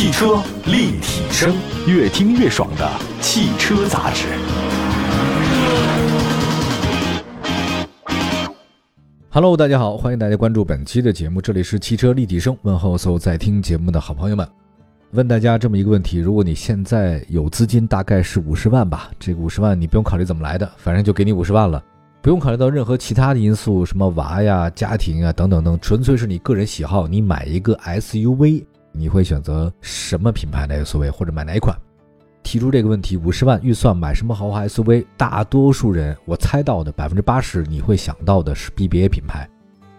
汽车立体声，越听越爽的汽车杂志。Hello，大家好，欢迎大家关注本期的节目，这里是汽车立体声，问候所有在听节目的好朋友们。问大家这么一个问题：如果你现在有资金，大概是五十万吧，这个五十万你不用考虑怎么来的，反正就给你五十万了，不用考虑到任何其他的因素，什么娃呀、家庭啊等等等，纯粹是你个人喜好。你买一个 SUV，你会选择什么品牌的 SUV，或者买哪一款？提出这个问题，五十万预算买什么豪华 SUV？大多数人我猜到的百分之八十，你会想到的是 BBA 品牌。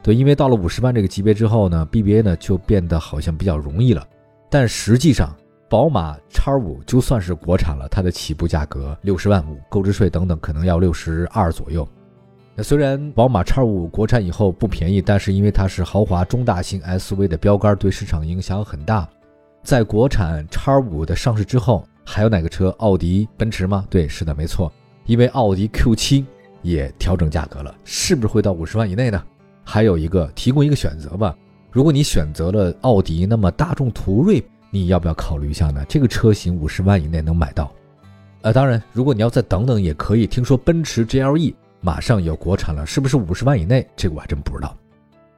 对，因为到了五十万这个级别之后呢，BBA 呢就变得好像比较容易了。但实际上，宝马 X5 就算是国产了，它的起步价格六十万五，购置税等等可能要六十二左右。那虽然宝马 X5 国产以后不便宜，但是因为它是豪华中大型 SUV 的标杆，对市场影响很大。在国产 X5 的上市之后，还有哪个车？奥迪、奔驰吗？对，是的，没错。因为奥迪 Q7 也调整价格了，是不是会到五十万以内呢？还有一个，提供一个选择吧。如果你选择了奥迪，那么大众途锐你要不要考虑一下呢？这个车型五十万以内能买到。呃，当然，如果你要再等等也可以。听说奔驰 GLE 马上有国产了，是不是五十万以内？这个我还真不知道。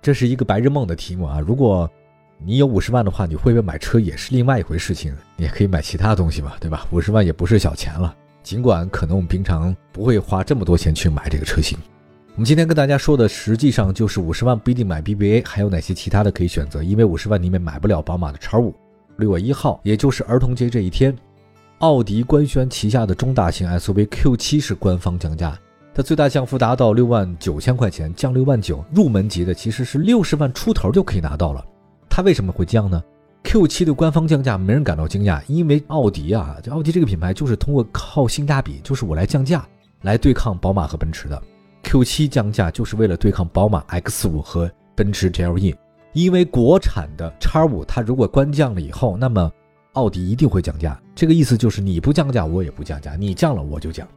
这是一个白日梦的题目啊！如果你有五十万的话，你会不会买车也是另外一回事情。你也可以买其他东西嘛，对吧？五十万也不是小钱了。尽管可能我们平常不会花这么多钱去买这个车型。我们今天跟大家说的，实际上就是五十万不一定买 BBA，还有哪些其他的可以选择？因为五十万里面买不了宝马的 X5。六月一号，也就是儿童节这一天，奥迪官宣旗下的中大型 SUV Q7 是官方降价，它最大降幅达到六万九千块钱，降六万九。入门级的其实是六十万出头就可以拿到了。它为什么会降呢？Q7 的官方降价没人感到惊讶，因为奥迪啊，就奥迪这个品牌就是通过靠性价比，就是我来降价来对抗宝马和奔驰的。Q7 降价就是为了对抗宝马 X5 和奔驰 GLE，因为国产的 X5 它如果官降了以后，那么奥迪一定会降价。这个意思就是你不降价，我也不降价；你降了，我就降。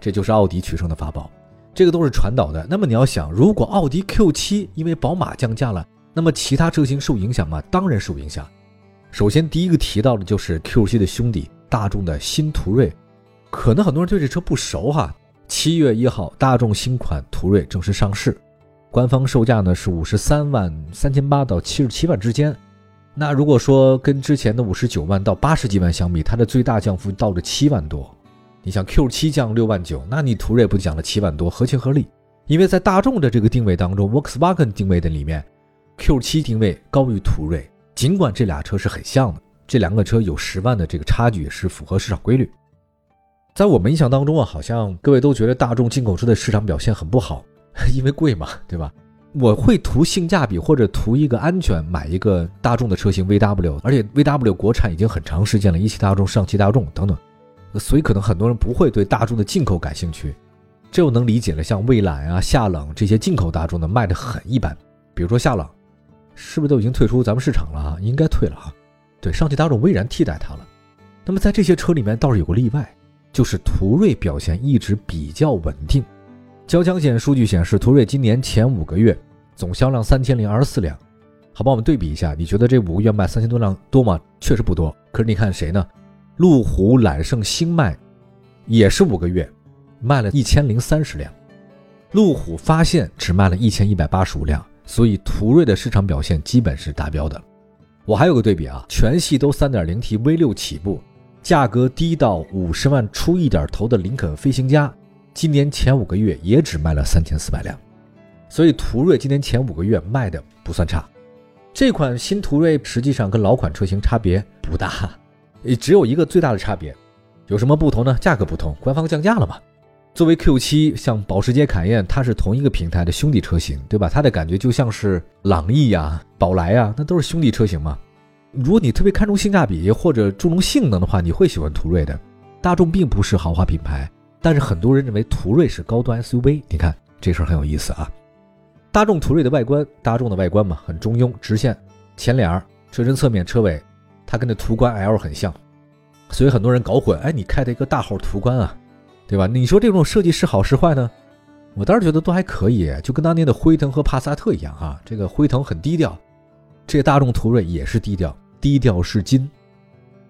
这就是奥迪取胜的法宝。这个都是传导的。那么你要想，如果奥迪 Q7 因为宝马降价了，那么其他车型受影响吗？当然受影响。首先第一个提到的就是 Q7 的兄弟大众的新途锐，可能很多人对这车不熟哈。七月一号，大众新款途锐正式上市，官方售价呢是五十三万三千八到七十七万之间。那如果说跟之前的五十九万到八十几万相比，它的最大降幅到了七万多。你想 Q 七降六万九，那你途锐不降了七万多，合情合理。因为在大众的这个定位当中，Volkswagen 定位的里面，Q 七定位高于途锐。尽管这俩车是很像的，这两个车有十万的这个差距，是符合市场规律。在我们印象当中啊，好像各位都觉得大众进口车的市场表现很不好，因为贵嘛，对吧？我会图性价比或者图一个安全，买一个大众的车型 VW，而且 VW 国产已经很长时间了，一汽大众、上汽大众等等，所以可能很多人不会对大众的进口感兴趣，这又能理解了。像蔚揽啊、夏朗这些进口大众的卖的很一般，比如说夏朗，是不是都已经退出咱们市场了啊？应该退了啊。对，上汽大众、蔚然替代它了。那么在这些车里面倒是有个例外。就是途锐表现一直比较稳定。交强险数据显示，途锐今年前五个月总销量三千零二十四辆。好吧，我们对比一下，你觉得这五个月卖三千多辆多吗？确实不多。可是你看谁呢？路虎、揽胜、星脉也是五个月卖了一千零三十辆，路虎发现只卖了一千一百八十五辆。所以途锐的市场表现基本是达标的。我还有个对比啊，全系都三点零 T V 六起步。价格低到五十万出一点头的林肯飞行家，今年前五个月也只卖了三千四百辆，所以途锐今年前五个月卖的不算差。这款新途锐实际上跟老款车型差别不大，也只有一个最大的差别，有什么不同呢？价格不同，官方降价了嘛。作为 Q7，像保时捷凯宴，它是同一个平台的兄弟车型，对吧？它的感觉就像是朗逸呀、宝来呀，那都是兄弟车型嘛。如果你特别看重性价比或者注重性能的话，你会喜欢途锐的。大众并不是豪华品牌，但是很多人认为途锐是高端 SUV。你看这事儿很有意思啊。大众途锐的外观，大众的外观嘛，很中庸，直线，前脸、车身侧面、车尾，它跟那途观 L 很像，所以很多人搞混。哎，你开的一个大号途观啊，对吧？你说这种设计是好是坏呢？我倒是觉得都还可以，就跟当年的辉腾和帕萨特一样啊。这个辉腾很低调。这大众途锐也是低调，低调是金。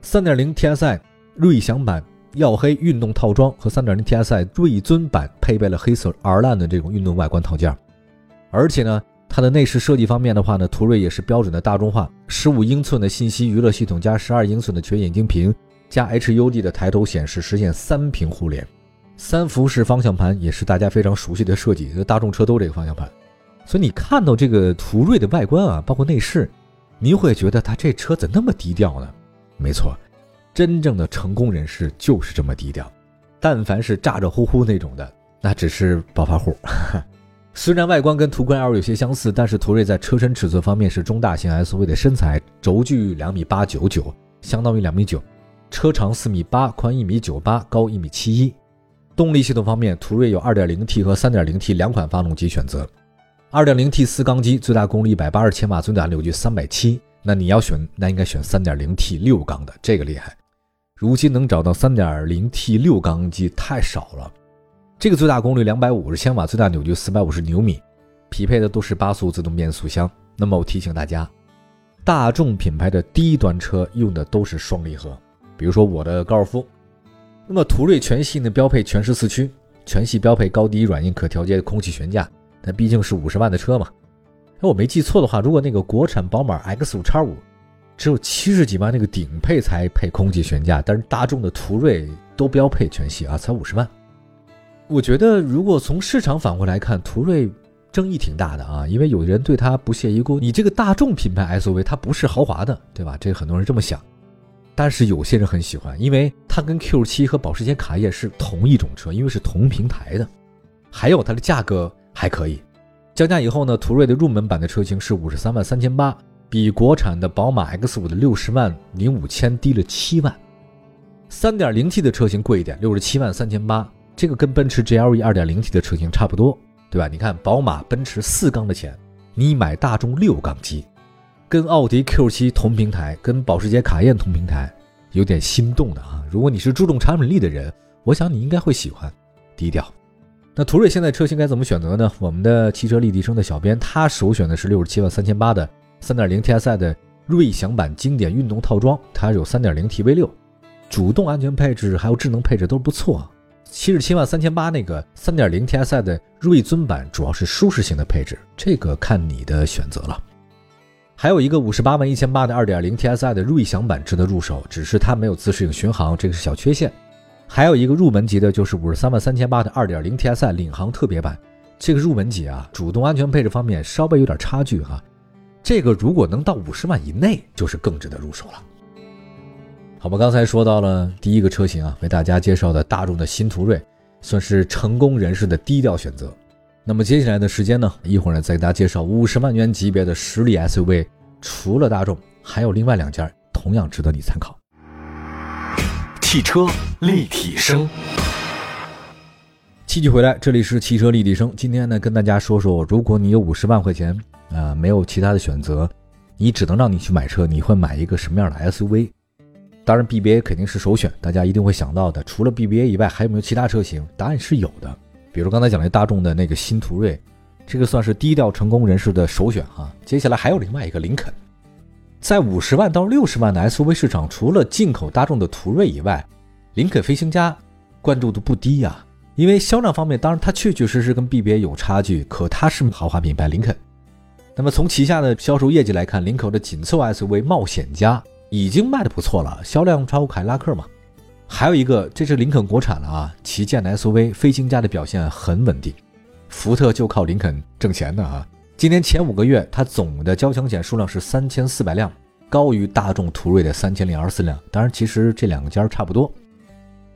3.0 TSI 锐享版耀黑运动套装和3.0 TSI 锐尊版配备了黑色 R Line 的这种运动外观套件，而且呢，它的内饰设计方面的话呢，途锐也是标准的大众化，15英寸的信息娱乐系统加12英寸的全液晶屏加 HUD 的抬头显示，实现三屏互联。三辐式方向盘也是大家非常熟悉的设计，大众车都这个方向盘。所以你看到这个途锐的外观啊，包括内饰，您会觉得它这车怎那么低调呢？没错，真正的成功人士就是这么低调。但凡是咋咋呼呼那种的，那只是暴发户。虽然外观跟途观 L 有些相似，但是途锐在车身尺寸方面是中大型 SUV 的身材，轴距两米八九九，相当于两米九，车长四米八，宽一米九八，高一米七一。动力系统方面，途锐有 2.0T 和 3.0T 两款发动机选择。2.0T 四缸机，最大功率180千瓦，最大扭矩370。那你要选，那应该选 3.0T 六缸的，这个厉害。如今能找到 3.0T 六缸机太少了。这个最大功率250千瓦，最大扭矩450牛米，匹配的都是八速自动变速箱。那么我提醒大家，大众品牌的低端车用的都是双离合，比如说我的高尔夫。那么途锐全系呢标配全时四驱，全系标配高低软硬可调节的空气悬架。它毕竟是五十万的车嘛，哎，我没记错的话，如果那个国产宝马 X 五叉五只有七十几万那个顶配才配空气悬架，但是大众的途锐都标配全系啊，才五十万。我觉得如果从市场反馈来看，途锐争议挺大的啊，因为有人对它不屑一顾。你这个大众品牌 SUV 它不是豪华的，对吧？这很多人这么想，但是有些人很喜欢，因为它跟 Q7 和保时捷卡宴是同一种车，因为是同平台的，还有它的价格。还可以，降价以后呢，途锐的入门版的车型是五十三万三千八，比国产的宝马 X 五的六十万零五千低了七万。三点零 T 的车型贵一点，六十七万三千八，这个跟奔驰 GLE 二点零 T 的车型差不多，对吧？你看宝马、奔驰四缸的钱，你买大众六缸机，跟奥迪 Q 七同平台，跟保时捷卡宴同平台，有点心动的啊。如果你是注重产品力的人，我想你应该会喜欢，低调。那途锐现在车型该怎么选择呢？我们的汽车立体声的小编他首选的是六十七万三千八的三点零 TSI 的锐享版经典运动套装，它有三点零 T V 六，主动安全配置还有智能配置都不错啊。七十七万三千八那个三点零 TSI 的锐尊版主要是舒适性的配置，这个看你的选择了。还有一个五十八万一千八的二点零 TSI 的锐享版值得入手，只是它没有自适应巡航，这个是小缺陷。还有一个入门级的，就是五十三万三千八的二点零 TSI 领航特别版。这个入门级啊，主动安全配置方面稍微有点差距哈。这个如果能到五十万以内，就是更值得入手了。好吧，刚才说到了第一个车型啊，为大家介绍的大众的新途锐，算是成功人士的低调选择。那么接下来的时间呢，一会儿呢再给大家介绍五十万元级别的实力 SUV，除了大众，还有另外两家同样值得你参考。汽车立体声，继续回来，这里是汽车立体声。今天呢，跟大家说说，如果你有五十万块钱，啊，没有其他的选择，你只能让你去买车，你会买一个什么样的 SUV？当然，BBA 肯定是首选，大家一定会想到的。除了 BBA 以外，还有没有其他车型？答案是有的，比如刚才讲的大众的那个新途锐，这个算是低调成功人士的首选哈。接下来还有另外一个林肯。在五十万到六十万的 SUV 市场，除了进口大众的途锐以外，林肯飞行家关注度不低呀。因为销量方面，当然它确确实实跟 BBA 有差距，可它是豪华品牌林肯。那么从旗下的销售业绩来看，林肯的紧凑 SUV 冒险家已经卖的不错了，销量超过凯迪拉克嘛。还有一个，这是林肯国产了啊，旗舰的 SUV 飞行家的表现很稳定，福特就靠林肯挣钱的啊。今年前五个月，它总的交强险数量是三千四百辆，高于大众途锐的三千零二十四辆。当然，其实这两个家差不多。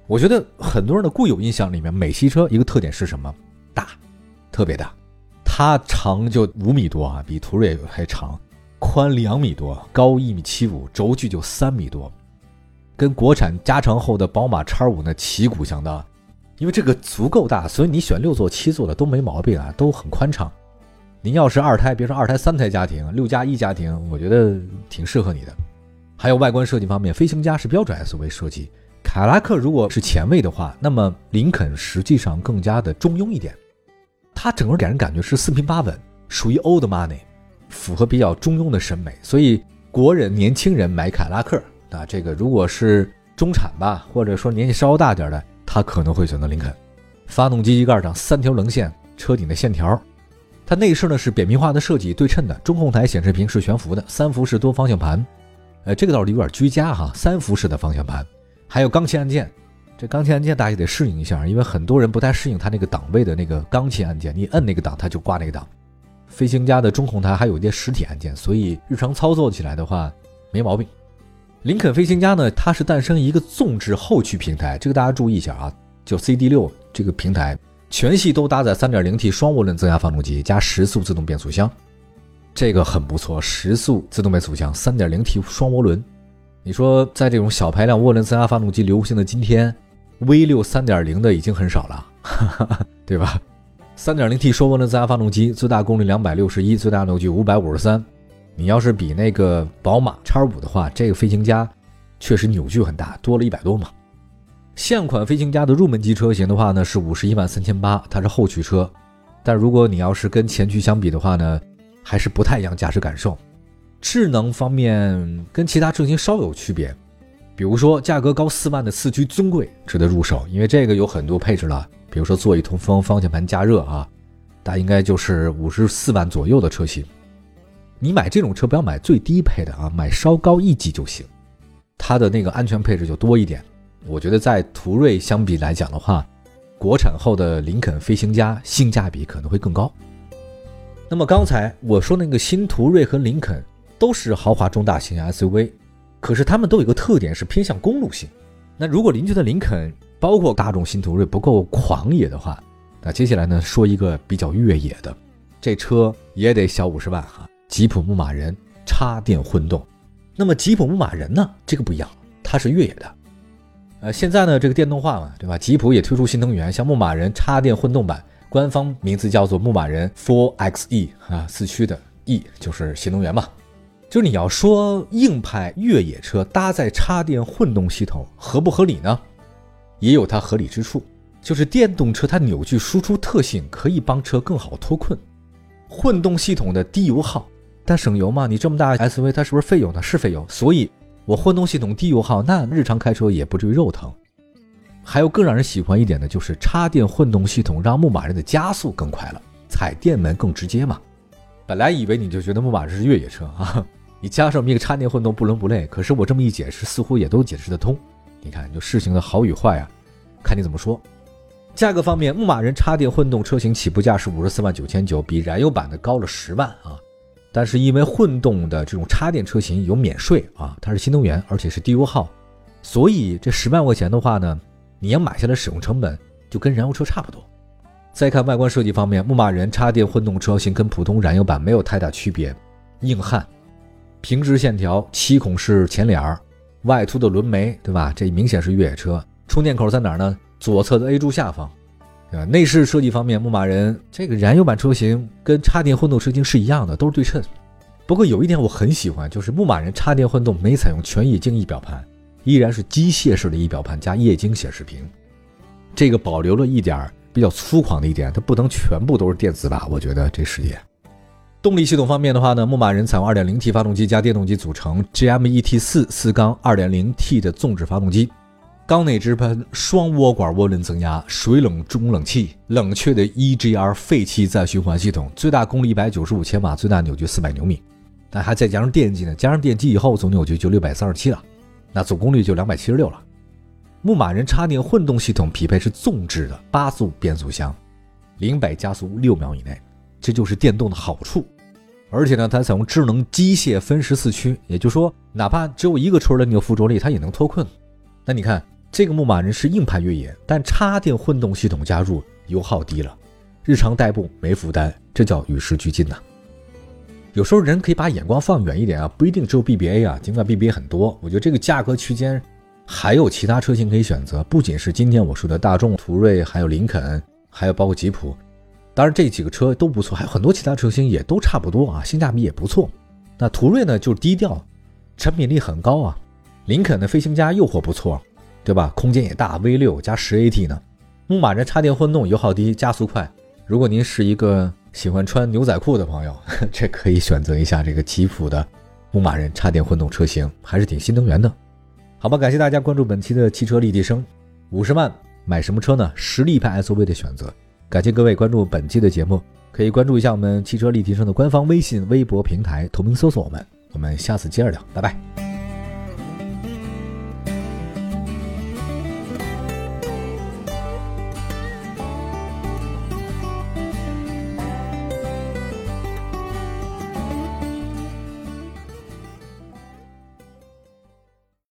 我觉得很多人的固有印象里面，美系车一个特点是什么？大，特别大。它长就五米多啊，比途锐还长；宽两米多，高一米七五，轴距就三米多，跟国产加长后的宝马 X5 呢旗鼓相当。因为这个足够大，所以你选六座、七座的都没毛病啊，都很宽敞。您要是二胎，别说二胎、三胎家庭，六加一家庭，我觉得挺适合你的。还有外观设计方面，飞行家是标准 SUV 设计，凯拉克如果是前卫的话，那么林肯实际上更加的中庸一点。它整个给人感觉是四平八稳，属于 old money，符合比较中庸的审美。所以国人年轻人买凯拉克啊，这个如果是中产吧，或者说年纪稍微大点的，他可能会选择林肯。发动机机盖上三条棱线，车顶的线条。它内饰呢是扁平化的设计，对称的。中控台显示屏是悬浮的，三辐式多方向盘。呃，这个倒是有点居家哈，三辐式的方向盘，还有钢琴按键。这钢琴按键大家得适应一下，因为很多人不太适应它那个档位的那个钢琴按键，你摁那个档它就挂那个档。飞行家的中控台还有一些实体按键，所以日常操作起来的话没毛病。林肯飞行家呢，它是诞生一个纵置后驱平台，这个大家注意一下啊，就 CD 六这个平台。全系都搭载 3.0T 双涡轮增压发动机加时速自动变速箱，这个很不错。时速自动变速箱，3.0T 双涡轮。你说在这种小排量涡轮增压发动机流行的今天，V6 3.0的已经很少了，对吧？3.0T 双涡轮增压发动机最大功率261，最大扭矩553。你要是比那个宝马 X5 的话，这个飞行家确实扭矩很大，多了一百多嘛。现款飞行家的入门级车型的话呢，是五十一万三千八，它是后驱车。但如果你要是跟前驱相比的话呢，还是不太一样驾驶感受。智能方面跟其他车型稍有区别，比如说价格高四万的四驱尊贵值得入手，因为这个有很多配置了，比如说座椅通风、方向盘加热啊，大应该就是五十四万左右的车型。你买这种车不要买最低配的啊，买稍高一级就行，它的那个安全配置就多一点。我觉得在途锐相比来讲的话，国产后的林肯飞行家性价比可能会更高。那么刚才我说那个新途锐和林肯都是豪华中大型 SUV，可是它们都有一个特点是偏向公路性。那如果您觉得林肯包括大众新途锐不够狂野的话，那接下来呢说一个比较越野的，这车也得小五十万哈，吉普牧马人插电混动。那么吉普牧马人呢，这个不一样，它是越野的。呃，现在呢，这个电动化嘛，对吧？吉普也推出新能源，像牧马人插电混动版，官方名字叫做牧马人 Four XE 啊，四驱的 E 就是新能源嘛。就是你要说硬派越野车搭载插电混动系统合不合理呢？也有它合理之处，就是电动车它扭矩输出特性可以帮车更好脱困，混动系统的低油耗，但省油嘛？你这么大 SUV 它是不是费油呢？是费油，所以。我混动系统低油耗，那日常开车也不至于肉疼。还有更让人喜欢一点的就是插电混动系统，让牧马人的加速更快了，踩电门更直接嘛。本来以为你就觉得牧马人是越野车啊，你加上一个插电混动不伦不类。可是我这么一解释，似乎也都解释得通。你看，就事情的好与坏啊，看你怎么说。价格方面，牧马人插电混动车型起步价是五十四万九千九，比燃油版的高了十万啊。但是因为混动的这种插电车型有免税啊，它是新能源，而且是低油耗，所以这十万块钱的话呢，你要买下来使用成本就跟燃油车差不多。再看外观设计方面，牧马人插电混动车型跟普通燃油版没有太大区别，硬汉，平直线条，七孔式前脸儿，外凸的轮眉，对吧？这明显是越野车。充电口在哪儿呢？左侧的 A 柱下方。啊，内饰设计方面，牧马人这个燃油版车型跟插电混动车型是一样的，都是对称。不过有一点我很喜欢，就是牧马人插电混动没采用全液晶仪表盘，依然是机械式的仪表盘加液晶显示屏。这个保留了一点比较粗犷的一点，它不能全部都是电子吧？我觉得这世界。动力系统方面的话呢，牧马人采用 2.0T 发动机加电动机组成，GMET 四四缸 2.0T 的纵置发动机。缸内直喷双涡管涡轮增压，水冷中冷器，冷却的 EGR 废气再循环系统，最大功率一百九十五千瓦，最大扭矩四百牛米。但还再加上电机呢，加上电机以后总扭矩就六百三十七了，那总功率就两百七十六了。牧马人插电混动系统匹配是纵置的八速变速箱，零百加速六秒以内，这就是电动的好处。而且呢，它采用智能机械分时四驱，也就是说，哪怕只有一个车的那个附着力，它也能脱困。那你看。这个牧马人是硬派越野，但插电混动系统加入，油耗低了，日常代步没负担，这叫与时俱进呐。有时候人可以把眼光放远一点啊，不一定只有 BBA 啊，尽管 BBA 很多，我觉得这个价格区间还有其他车型可以选择，不仅是今天我说的大众途锐，还有林肯，还有包括吉普，当然这几个车都不错，还有很多其他车型也都差不多啊，性价比也不错。那途锐呢就是低调，产品力很高啊，林肯的飞行家诱惑不错。对吧？空间也大，V 六加十 AT 呢。牧马人插电混动，油耗低，加速快。如果您是一个喜欢穿牛仔裤的朋友，这可以选择一下这个吉普的牧马人插电混动车型，还是挺新能源的。好吧，感谢大家关注本期的汽车立体声。五十万买什么车呢？实力派 SUV 的选择。感谢各位关注本期的节目，可以关注一下我们汽车立体声的官方微信、微博平台，同名搜索我们。我们下次接着聊，拜拜。